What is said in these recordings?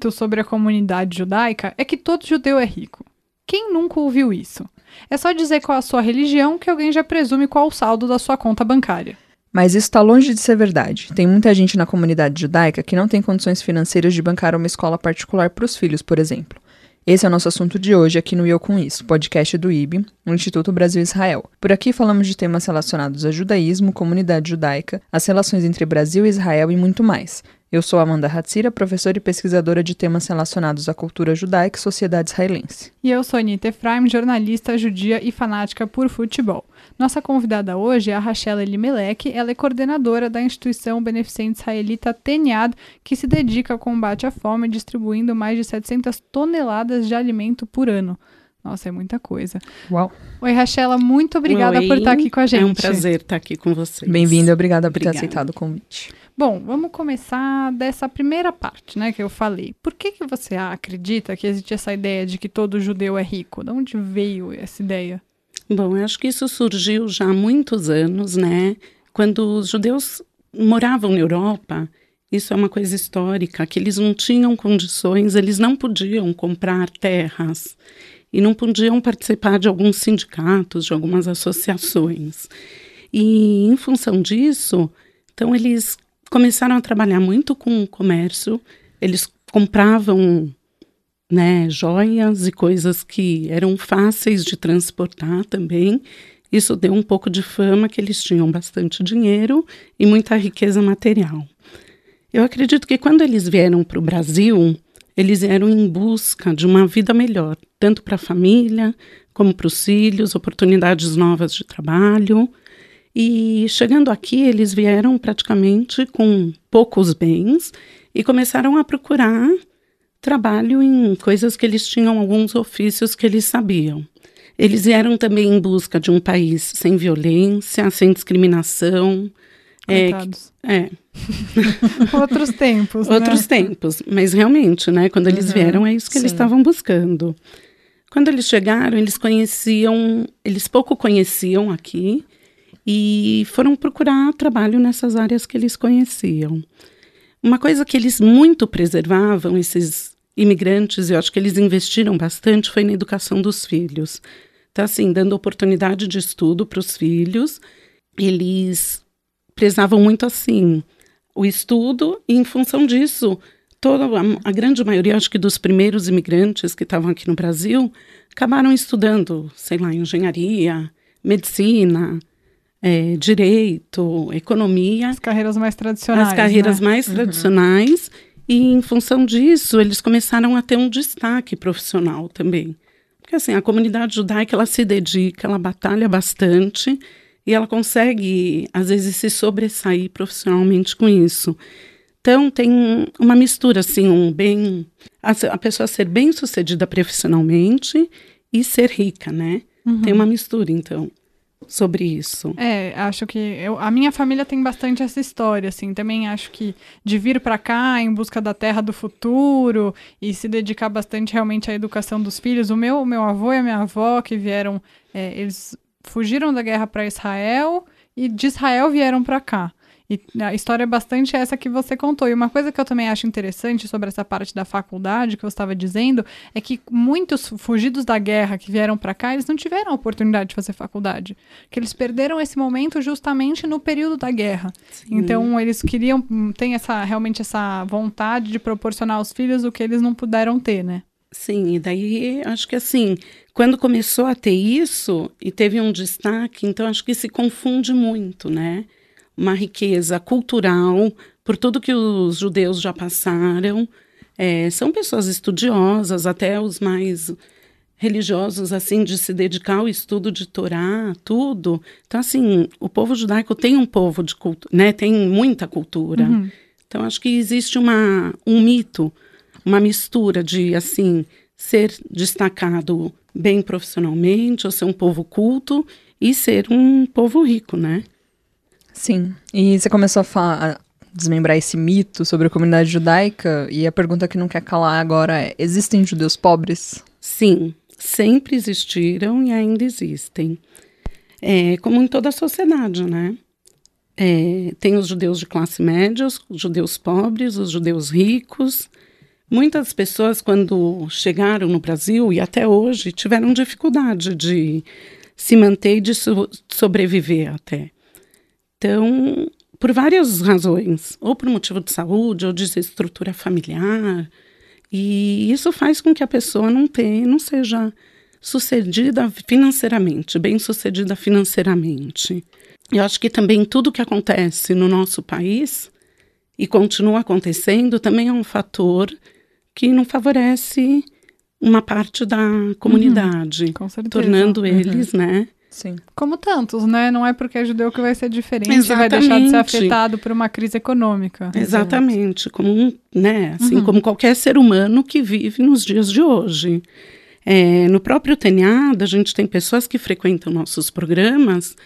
mito sobre a comunidade judaica é que todo judeu é rico. Quem nunca ouviu isso? É só dizer qual a sua religião que alguém já presume qual o saldo da sua conta bancária. Mas isso está longe de ser verdade. Tem muita gente na comunidade judaica que não tem condições financeiras de bancar uma escola particular para os filhos, por exemplo. Esse é o nosso assunto de hoje aqui no Eu Com Isso, podcast do IB, o Instituto Brasil-Israel. Por aqui falamos de temas relacionados a judaísmo, comunidade judaica, as relações entre Brasil e Israel e muito mais. Eu sou Amanda Hatzira, professora e pesquisadora de temas relacionados à cultura judaica e sociedade israelense. E eu sou Anita Efraim, jornalista judia e fanática por futebol. Nossa convidada hoje é a Rachel Elimelech, ela é coordenadora da instituição beneficente israelita Teniad, que se dedica ao combate à fome, distribuindo mais de 700 toneladas de alimento por ano. Nossa, é muita coisa. Uau. Oi, Rachela, muito obrigada Oi, por estar aqui com a gente. É um prazer estar aqui com vocês. Bem-vindo, obrigada por ter aceitado o convite. Bom, vamos começar dessa primeira parte, né, que eu falei. Por que, que você acredita que existe essa ideia de que todo judeu é rico? De onde veio essa ideia? Bom, eu acho que isso surgiu já há muitos anos, né? Quando os judeus moravam na Europa, isso é uma coisa histórica, que eles não tinham condições, eles não podiam comprar terras e não podiam participar de alguns sindicatos, de algumas associações. E em função disso, então eles começaram a trabalhar muito com o comércio, eles compravam né, joias e coisas que eram fáceis de transportar também. Isso deu um pouco de fama que eles tinham bastante dinheiro e muita riqueza material. Eu acredito que quando eles vieram para o Brasil, eles vieram em busca de uma vida melhor, tanto para a família como para os filhos, oportunidades novas de trabalho. E chegando aqui, eles vieram praticamente com poucos bens e começaram a procurar trabalho em coisas que eles tinham, alguns ofícios que eles sabiam. Eles vieram também em busca de um país sem violência, sem discriminação. É, Coitados. é, Outros tempos, outros né? tempos. Mas realmente, né? Quando eles Uhum, vieram, é isso que eles sim. estavam buscando. Quando eles chegaram, eles conheciam, eles pouco conheciam aqui e foram procurar trabalho nessas áreas que eles conheciam. Uma coisa que eles muito preservavam, esses imigrantes, eu acho que eles investiram bastante, foi na educação dos filhos. Então, assim, dando oportunidade de estudo para os filhos, eles prezavam muito assim o estudo e, em função disso, toda a, grande maioria, acho que dos primeiros imigrantes que estavam aqui no Brasil, acabaram estudando, sei lá, engenharia, medicina, eh, direito, economia, As carreiras mais tradicionais. as carreiras né? mais tradicionais. E em função disso eles começaram a ter um destaque profissional também. Porque assim a comunidade judaica ela se dedica ela batalha bastante e ela consegue às vezes se sobressair profissionalmente com isso. Então tem uma mistura assim um bem a, a pessoa ser bem sucedida profissionalmente e ser rica né? Tem uma mistura então sobre isso É, acho que eu- a minha família tem bastante essa história, assim. Também acho que de vir pra cá em busca da terra do futuro e se dedicar bastante realmente à educação dos filhos. O meu, meu avô e a minha avó que vieram, é, eles fugiram da guerra para Israel e de Israel vieram pra cá. E a história é bastante essa que você contou. E uma coisa que eu também acho interessante sobre essa parte da faculdade que você estava dizendo é que muitos fugidos da guerra que vieram para cá, eles não tiveram a oportunidade de fazer faculdade. Que eles perderam esse momento justamente no período da guerra. Então, eles queriam, tem essa realmente essa vontade de proporcionar aos filhos o que eles não puderam ter, né? Sim, e daí acho que assim, quando começou a ter isso e teve um destaque, então acho que se confunde muito, né? Uma riqueza cultural, por tudo que os judeus já passaram. É, são pessoas estudiosas, até os mais religiosos, assim, de se dedicar ao estudo de Torá, tudo. Então, assim, o povo judaico tem um povo de cultura, né? Tem muita cultura. Então, acho que existe uma, um mito, uma mistura de, assim, ser destacado bem profissionalmente, ou ser um povo culto, e ser um povo rico, né? Sim. E você começou a, fa- a desmembrar esse mito sobre a comunidade judaica, e a pergunta que não quer calar agora é: existem judeus pobres? Sim, sempre existiram e ainda existem. É, como em toda a sociedade, né? É, tem os judeus de classe média, os judeus pobres, os judeus ricos, Muitas pessoas, quando chegaram no Brasil e até hoje, tiveram dificuldade de se manter e de so sobreviver até. Então, por várias razões, ou por motivo de saúde, ou de desestrutura familiar, e isso faz com que a pessoa não tenha, não seja sucedida financeiramente, bem sucedida financeiramente. Eu acho que também tudo que acontece no nosso país e continua acontecendo também é um fator que não favorece uma parte da comunidade, uhum, tornando eles, uhum. né? Sim. Como tantos, né? Não é porque é judeu que vai ser diferente, Exatamente. vai deixar de ser afetado por uma crise econômica. Exatamente, como um, né? Assim uhum. como qualquer ser humano que vive nos dias de hoje. É, no próprio TNAD, a gente tem pessoas que frequentam nossos programas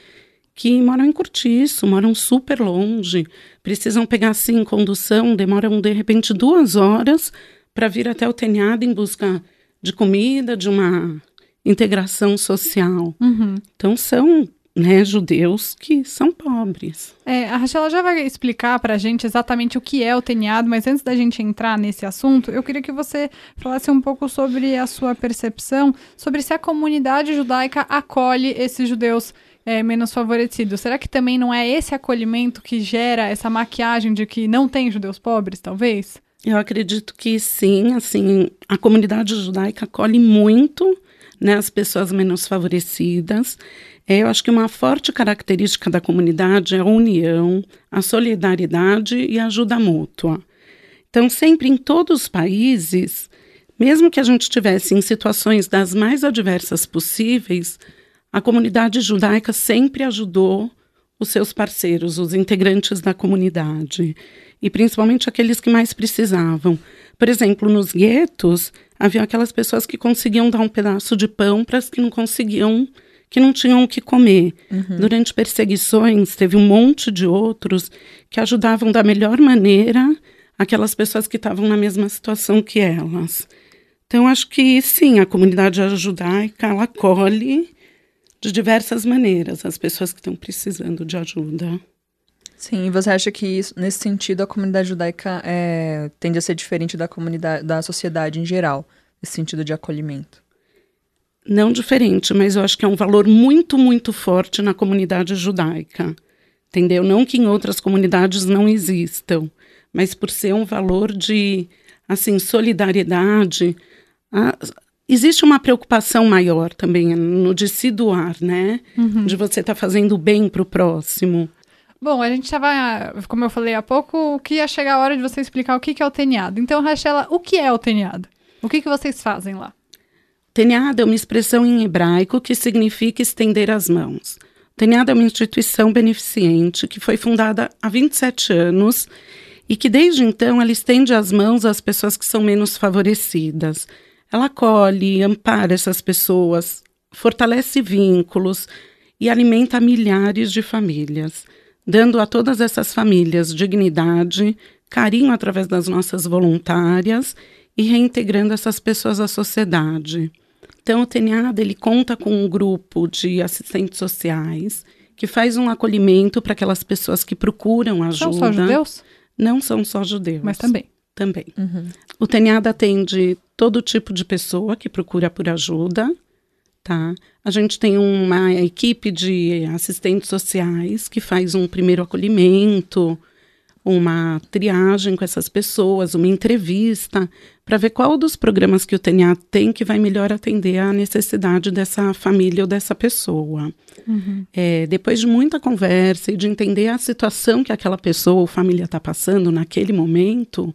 que moram em Curtiço, moram super longe, precisam pegar assim condução, demoram de repente duas horas para vir até o TNAD em busca de comida, de uma integração social. Uhum. Então são né, judeus que são pobres. É, a Rachel já vai explicar para a gente exatamente o que é o TENIAD, mas antes da gente entrar nesse assunto, eu queria que você falasse um pouco sobre a sua percepção sobre se a comunidade judaica acolhe esses judeus é, menos favorecidos. Será que também não é esse acolhimento que gera essa maquiagem de que não tem judeus pobres, talvez? Eu acredito que sim, assim, a comunidade judaica acolhe muito né, as pessoas menos favorecidas. É, eu acho que uma forte característica da comunidade é a união, a solidariedade e a ajuda mútua. Então, sempre em todos os países, mesmo que a gente estivesse em situações das mais adversas possíveis, a comunidade judaica sempre ajudou os seus parceiros, os integrantes da comunidade, e principalmente aqueles que mais precisavam. Por exemplo, nos guetos, havia aquelas pessoas que conseguiam dar um pedaço de pão para as que não conseguiam, que não tinham o que comer. Uhum. Durante perseguições, teve um monte de outros que ajudavam da melhor maneira aquelas pessoas que estavam na mesma situação que elas. Então, acho que sim, a comunidade judaica ela acolhe de diversas maneiras as pessoas que estão precisando de ajuda. Sim, e você acha que isso, nesse sentido a comunidade judaica é, tende a ser diferente da comunidade, da sociedade em geral, nesse sentido de acolhimento? Não diferente, mas eu acho que é um valor muito, muito forte na comunidade judaica. Entendeu? Não que em outras comunidades não existam, mas por ser um valor de assim solidariedade, a, existe uma preocupação maior também no de se doar, né? Uhum. De você estar tá fazendo bem para o próximo. Bom, a gente estava, como eu falei há pouco, que ia chegar a hora de você explicar o que, que é o teniado. Então, Rachela, o que é o teniado? O que, que vocês fazem lá? Teniado é uma expressão em hebraico que significa estender as mãos. Teniado é uma instituição beneficente que foi fundada há 27 anos e que desde então ela estende as mãos às pessoas que são menos favorecidas. Ela acolhe, ampara essas pessoas, fortalece vínculos e alimenta milhares de famílias, dando a todas essas famílias dignidade, carinho através das nossas voluntárias e reintegrando essas pessoas à sociedade. Então, o TNAD ele conta com um grupo de assistentes sociais que faz um acolhimento para aquelas pessoas que procuram ajuda. São só judeus? Não são só judeus. Mas também. Também. Uhum. O TNAD atende todo tipo de pessoa que procura por ajuda, tá? A gente tem uma equipe de assistentes sociais que faz um primeiro acolhimento, uma triagem com essas pessoas, uma entrevista, para ver qual dos programas que o TNA tem que vai melhor atender à necessidade dessa família ou dessa pessoa. Uhum. É, depois de muita conversa e de entender a situação que aquela pessoa ou família está passando naquele momento,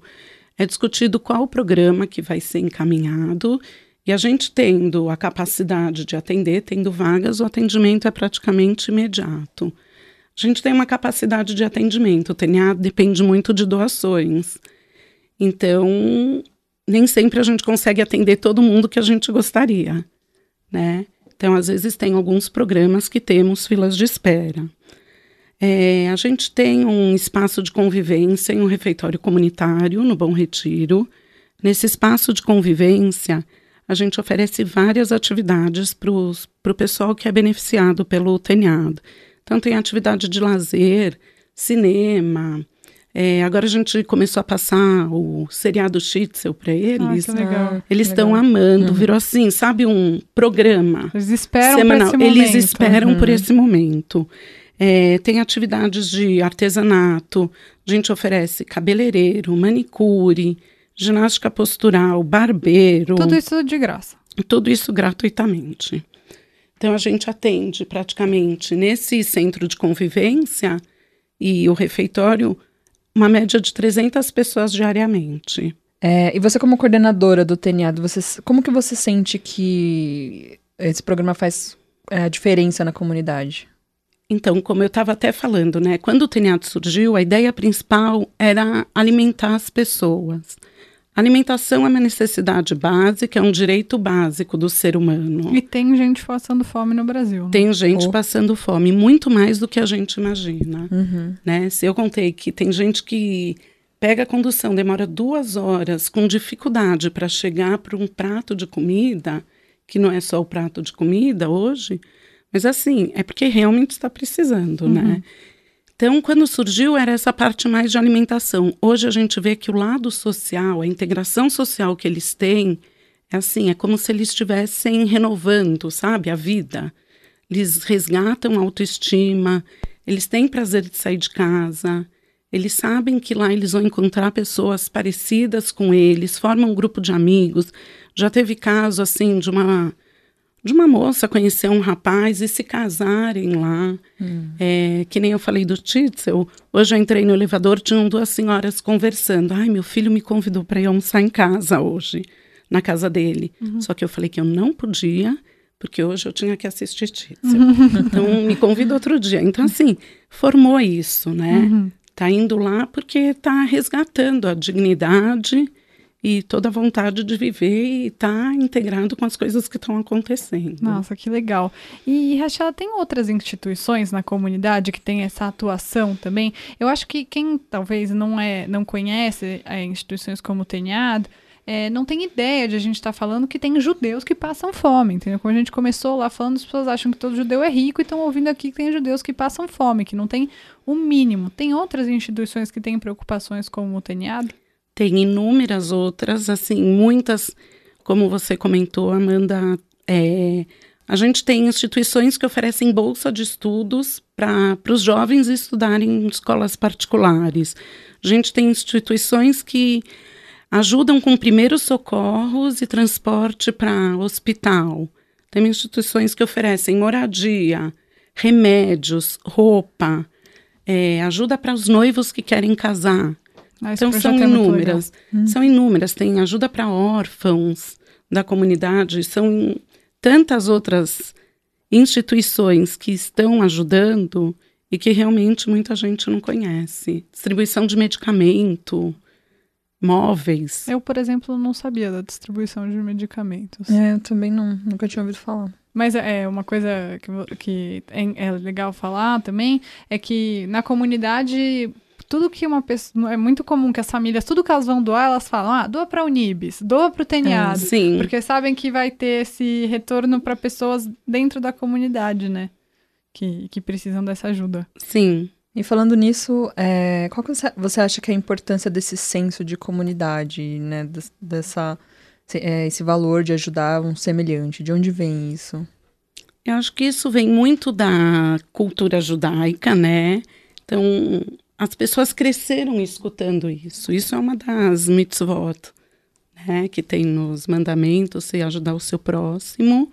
é discutido qual o programa que vai ser encaminhado e a gente tendo a capacidade de atender, tendo vagas, o atendimento é praticamente imediato. A gente tem uma capacidade de atendimento, o TNA depende muito de doações. Então, nem sempre a gente consegue atender todo mundo que a gente gostaria, né? Então, às vezes tem alguns programas que temos filas de espera. É, a gente tem um espaço de convivência em um refeitório comunitário no Bom Retiro. Nesse espaço de convivência, a gente oferece várias atividades para o pessoal que é beneficiado pelo TENHAD. Então, tem atividade de lazer, cinema, É, agora a gente começou a passar o seriado Schitzel para eles. Ah, que legal. Eles estão amando, virou assim, sabe, um programa Eles esperam por semanal. esse momento. Eles esperam por esse momento. É, tem atividades de artesanato, a gente oferece cabeleireiro, manicure, ginástica postural, barbeiro, Tudo isso de graça. tudo isso gratuitamente. Então a gente atende praticamente nesse centro de convivência e o refeitório uma média de 300 pessoas diariamente. É, e você como coordenadora do TNAD, você, como que você sente que esse programa faz é, a diferença na comunidade? Então, como eu estava até falando, né? Quando o TENIAT surgiu, a ideia principal era alimentar as pessoas. A alimentação é uma necessidade básica, é um direito básico do ser humano. E tem gente passando fome no Brasil. né? Tem gente Oh. passando fome, muito mais do que a gente imagina. Uhum. Né? Se eu contei que tem gente que pega a condução, demora duas horas com dificuldade para chegar para um prato de comida, que não é só o prato de comida hoje, mas assim, é porque realmente está precisando, né? Então, quando surgiu, era essa parte mais de alimentação. Hoje a gente vê que o lado social, a integração social que eles têm, é assim, é como se eles estivessem renovando, sabe, a vida. Eles resgatam a autoestima, eles têm prazer de sair de casa, eles sabem que lá eles vão encontrar pessoas parecidas com eles, formam um grupo de amigos. Já teve caso, assim, de uma de uma moça conhecer um rapaz e se casarem lá. É, que nem eu falei do Titzel. Hoje eu entrei no elevador, tinham duas senhoras conversando. Ai, meu filho me convidou para ir almoçar em casa hoje, na casa dele. Só que eu falei que eu não podia, porque hoje eu tinha que assistir Titzel. Então, me convida outro dia. Então, assim, formou isso, né? Tá indo lá porque tá resgatando a dignidade e toda a vontade de viver e tá integrado com as coisas que estão acontecendo. Nossa, que legal. E, Rachela, tem outras instituições na comunidade que tem essa atuação também? Eu acho que quem talvez não, é, não conhece é, instituições como o TENIAD, é, não tem ideia de a gente estar falando que tem judeus que passam fome, entendeu? Quando a gente começou lá falando, as pessoas acham que todo judeu é rico e estão ouvindo aqui que tem judeus que passam fome, que não tem o mínimo. Tem outras instituições que têm preocupações como o TENIAD? Tem inúmeras outras, assim, muitas, como você comentou, Amanda, é, a gente tem instituições que oferecem bolsa de estudos para os jovens estudarem em escolas particulares. A gente tem instituições que ajudam com primeiros socorros e transporte para hospital. Tem instituições que oferecem moradia, remédios, roupa, é, ajuda para os noivos que querem casar. Ah, Então são é inúmeras, são inúmeras. Tem ajuda para órfãos da comunidade, são tantas outras instituições que estão ajudando e que realmente muita gente não conhece. Distribuição de medicamento, móveis. Eu, por exemplo, não sabia da distribuição de medicamentos. É, eu também não, nunca tinha ouvido falar. Mas é uma coisa que, que é, é legal falar também é que na comunidade tudo que uma pessoa é muito comum que as famílias tudo que elas vão doar elas falam ah doa para Unibis doa para o TNAD Sim. porque sabem que vai ter esse retorno para pessoas dentro da comunidade né que, que precisam dessa ajuda Sim. E falando nisso, é, qual que você- você acha que é a importância desse senso de comunidade, né? des- Dessa, é, esse valor de ajudar um semelhante? De onde vem isso? Eu acho que isso vem muito da cultura judaica, né? Então, as pessoas cresceram escutando isso. Isso é uma das mitzvot, né? Que tem nos mandamentos, você ajudar o seu próximo.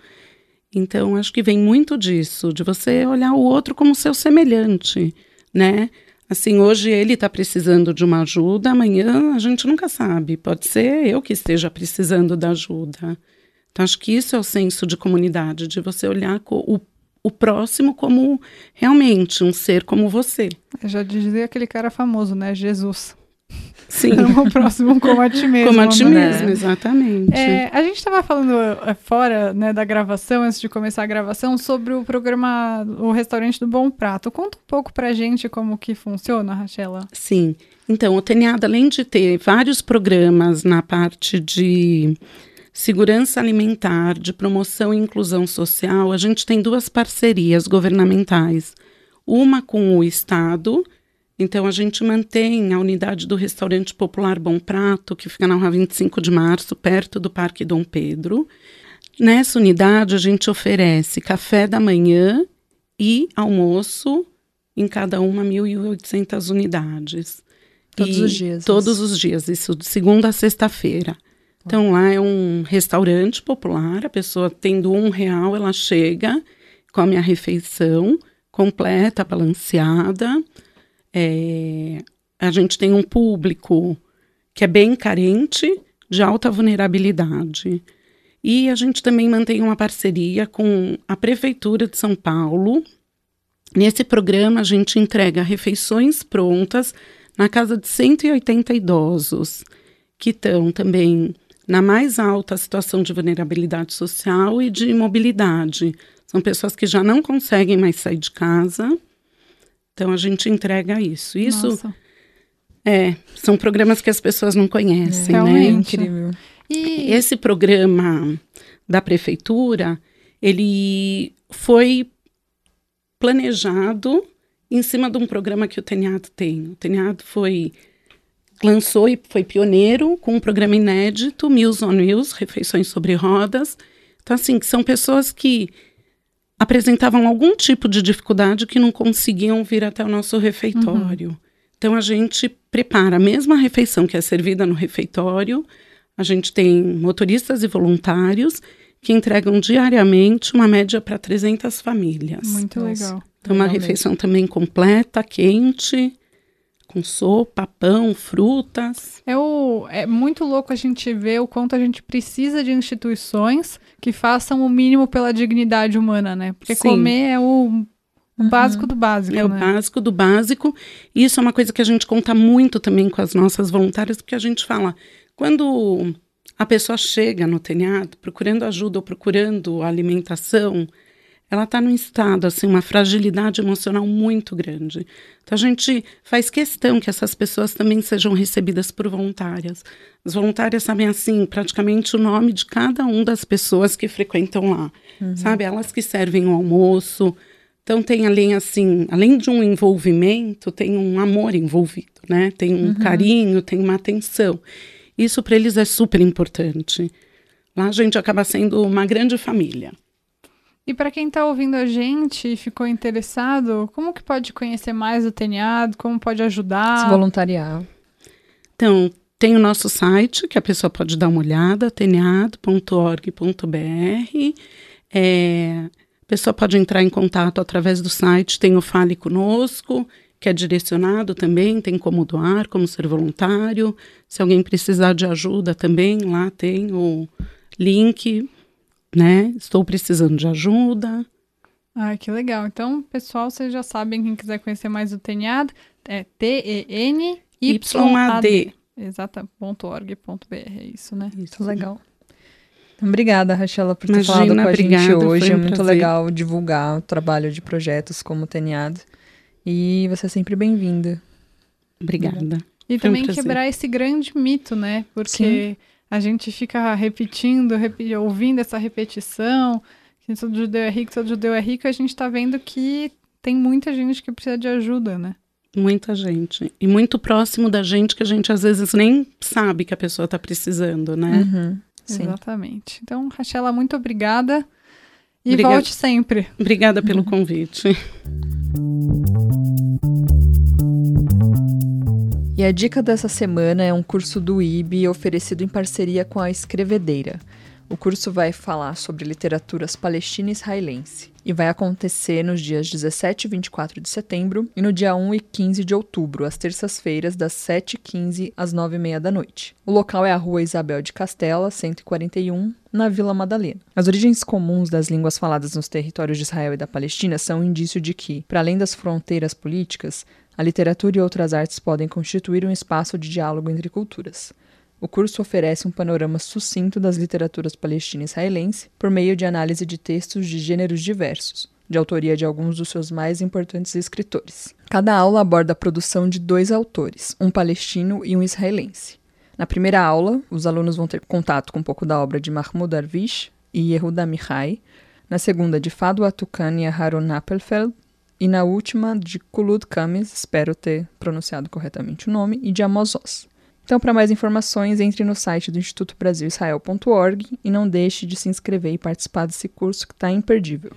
Então, acho que vem muito disso, de você olhar o outro como seu semelhante, né? Assim, hoje ele está precisando de uma ajuda, amanhã a gente nunca sabe. Pode ser eu que esteja precisando da ajuda. Então, acho que isso é o senso de comunidade, de você olhar o, o próximo como realmente um ser como você. eu já dizia aquele cara famoso né Jesus Sim, ama o próximo como a ti mesmo como a ti né? mesmo, exatamente. É, a gente estava falando é, fora né, da gravação, antes de começar a gravação, sobre o programa O Restaurante do Bom Prato. Conta um pouco pra gente como que funciona, Rachela. Sim. Então, o TNAD, além de ter vários programas na parte de segurança alimentar, de promoção e inclusão social, a gente tem duas parcerias governamentais. Uma com o Estado, Então a gente mantém a unidade do restaurante popular Bom Prato, que fica na rua 25 de março, perto do Parque Dom Pedro. Nessa unidade a gente oferece café da manhã e almoço em cada uma 1.800 unidades. Todos E os dias. Todos os dias, isso de segunda a sexta-feira. Então lá é um restaurante popular, a pessoa tendo um real, ela chega, come a refeição completa, balanceada. É, a gente tem um público que é bem carente, de alta vulnerabilidade. E a gente também mantém uma parceria com a Prefeitura de São Paulo. Nesse programa, a gente entrega refeições prontas na casa de 180 idosos, que estão também na mais alta situação de vulnerabilidade social e de mobilidade. São pessoas que já não conseguem mais sair de casa. Então, a gente entrega isso. Isso Nossa. é, são programas que as pessoas não conhecem, É né? Realmente. incrível. E Esse programa da prefeitura, ele foi planejado em cima de um programa que o Teniado tem. O Teniado foi lançou e foi pioneiro com um programa inédito, Meals on Wheels, refeições sobre rodas. Então assim, que são pessoas que apresentavam algum tipo de dificuldade que não conseguiam vir até o nosso refeitório. Então a gente prepara a mesma refeição que é servida no refeitório. A gente tem motoristas e voluntários que entregam diariamente uma média para 300 famílias. muito Nossa. legal. Então, uma Legal mesmo. refeição também completa, quente, com sopa, pão, frutas. É, o, é muito louco a gente ver o quanto a gente precisa de instituições que façam o mínimo pela dignidade humana, né? Porque Sim. comer é o, o Uhum. básico do básico, É o né? básico do básico. E isso é uma coisa que a gente conta muito também com as nossas voluntárias, porque a gente fala, quando a pessoa chega no telhado procurando ajuda ou procurando alimentação, ela está num estado, assim, uma fragilidade emocional muito grande. Então, a gente faz questão que essas pessoas também sejam recebidas por voluntárias. As voluntárias sabem, assim, praticamente o nome de cada uma das pessoas que frequentam lá. Sabe? Elas que servem o almoço. Então, tem além, assim, além de um envolvimento, tem um amor envolvido, né? Tem um carinho, tem uma atenção. Isso para eles é super importante. Lá a gente acaba sendo uma grande família. E para quem está ouvindo a gente e ficou interessado, como que pode conhecer mais o TENIAD? Como pode ajudar? Se voluntariar. Então, tem o nosso site, que a pessoa pode dar uma olhada, teneado.org.br. É, a pessoa pode entrar em contato através do site, tem o Fale Conosco, que é direcionado também, tem como doar, como ser voluntário. Se alguém precisar de ajuda também, lá tem o link, né? Estou precisando de ajuda. Ah, que legal. Então, pessoal, vocês já sabem, quem quiser conhecer mais o TENIAD, é T-E-N-Y-A-D. YAD. Exata.org.br, é isso, né? Muito legal. Então, obrigada, Rachela, por ter Imagina, falado com a obrigada, gente hoje. um é muito prazer. legal divulgar o trabalho de projetos como o Teniado. E você é sempre bem-vinda. Obrigada. E Foi um também prazer. quebrar esse grande mito, né? Porque a gente fica repetindo, repi- ouvindo essa repetição, que todo judeu é rico, todo judeu é rico, e a gente tá vendo que tem muita gente que precisa de ajuda, né? Muita gente. E muito próximo da gente que a gente às vezes nem sabe que a pessoa está precisando, né? Uhum, sim. Exatamente. Então, Rachela, muito obrigada. E Obrigada. volte sempre. Obrigada pelo convite. E a dica dessa semana é um curso do IB oferecido em parceria com a Escrevedeira. O curso vai falar sobre literaturas palestina e israelense e vai acontecer nos dias 17 e 24 de setembro e no dia 1 e 15 de outubro, às terças-feiras, das 7h15 às 9h30 da noite. O local é a Rua Isabel de Castela, 141, na Vila Madalena. As origens comuns das línguas faladas nos territórios de Israel e da Palestina são um indício de que, para além das fronteiras políticas, a literatura e outras artes podem constituir um espaço de diálogo entre culturas. O curso oferece um panorama sucinto das literaturas palestina israelense por meio de análise de textos de gêneros diversos, de autoria de alguns dos seus mais importantes escritores. Cada aula aborda a produção de dois autores, um palestino e um israelense. Na primeira aula, os alunos vão ter contato com um pouco da obra de Mahmoud Darwish e Yehuda Mihai. Na segunda, de Fado Atukan e Aharon Appelfeld. E na última de Kulud Kamis, espero ter pronunciado corretamente o nome, e de Amos Oz. Então, para mais informações, entre no site do Instituto Brasil Israel.org e não deixe de se inscrever e participar desse curso que está imperdível.